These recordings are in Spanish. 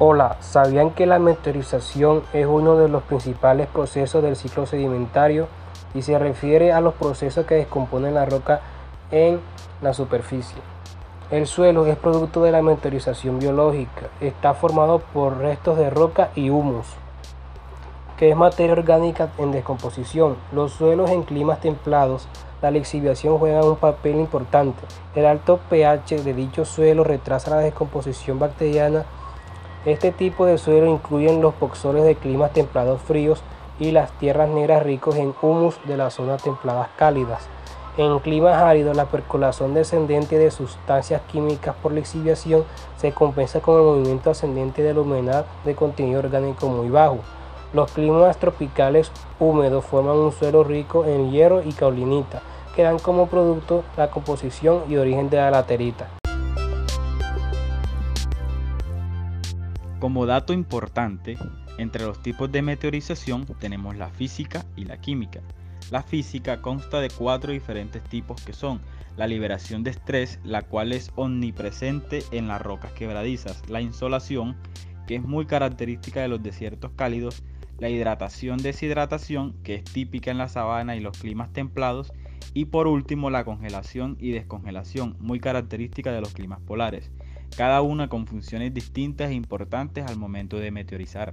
Hola, ¿sabían que la meteorización es uno de los principales procesos del ciclo sedimentario y se refiere a los procesos que descomponen la roca en la superficie? El suelo es producto de la meteorización biológica, está formado por restos de roca y humus, que es materia orgánica en descomposición. Los suelos en climas templados la lixiviación juega un papel importante. El alto pH de dicho suelo retrasa la descomposición bacteriana. Este tipo de suelo incluyen los poxoles de climas templados fríos y las tierras negras ricos en humus de las zonas templadas cálidas. En climas áridos, la percolación descendente de sustancias químicas por lixiviación se compensa con el movimiento ascendente de la humedad de contenido orgánico muy bajo. Los climas tropicales húmedos forman un suelo rico en hierro y caulinita, que dan como producto la composición y origen de la laterita. Como dato importante, entre los tipos de meteorización tenemos la física y la química. La física consta de cuatro diferentes tipos que son la liberación de estrés, la cual es omnipresente en las rocas quebradizas, la insolación, que es muy característica de los desiertos cálidos, la hidratación deshidratación, que es típica en la sabana y los climas templados, y por último, la congelación y descongelación, muy característica de los climas polares, cada una con funciones distintas e importantes al momento de meteorizar.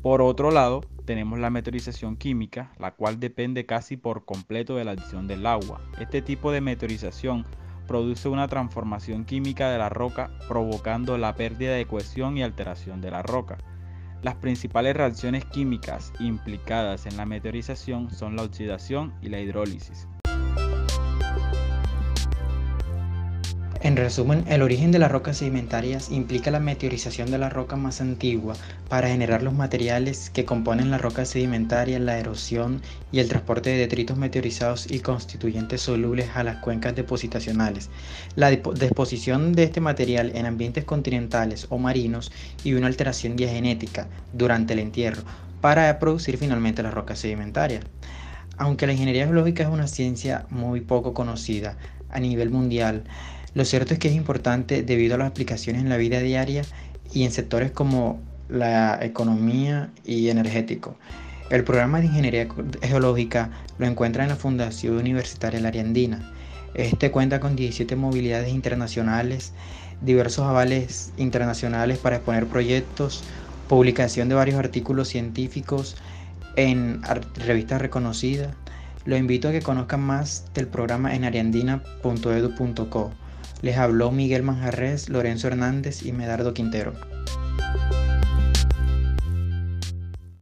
Por otro lado, tenemos la meteorización química, la cual depende casi por completo de la adición del agua. Este tipo de meteorización produce una transformación química de la roca, provocando la pérdida de cohesión y alteración de la roca. Las principales reacciones químicas implicadas en la meteorización son la oxidación y la hidrólisis. En resumen, el origen de las rocas sedimentarias implica la meteorización de la roca más antigua para generar los materiales que componen la roca sedimentaria, la erosión y el transporte de detritos meteorizados y constituyentes solubles a las cuencas depositacionales. La disposición de este material en ambientes continentales o marinos y una alteración diagenética durante el entierro para producir finalmente la roca sedimentaria. Aunque la ingeniería geológica es una ciencia muy poco conocida a nivel mundial, lo cierto es que es importante debido a las aplicaciones en la vida diaria y en sectores como la economía y energético. El programa de ingeniería geológica lo encuentra en la Fundación Universitaria La Ariandina. Este cuenta con 17 movilidades internacionales, diversos avales internacionales para exponer proyectos, publicación de varios artículos científicos en revistas reconocidas. Lo invito a que conozcan más del programa en ariandina.edu.co. Les habló Miguel Manjarres, Lorenzo Hernández y Medardo Quintero.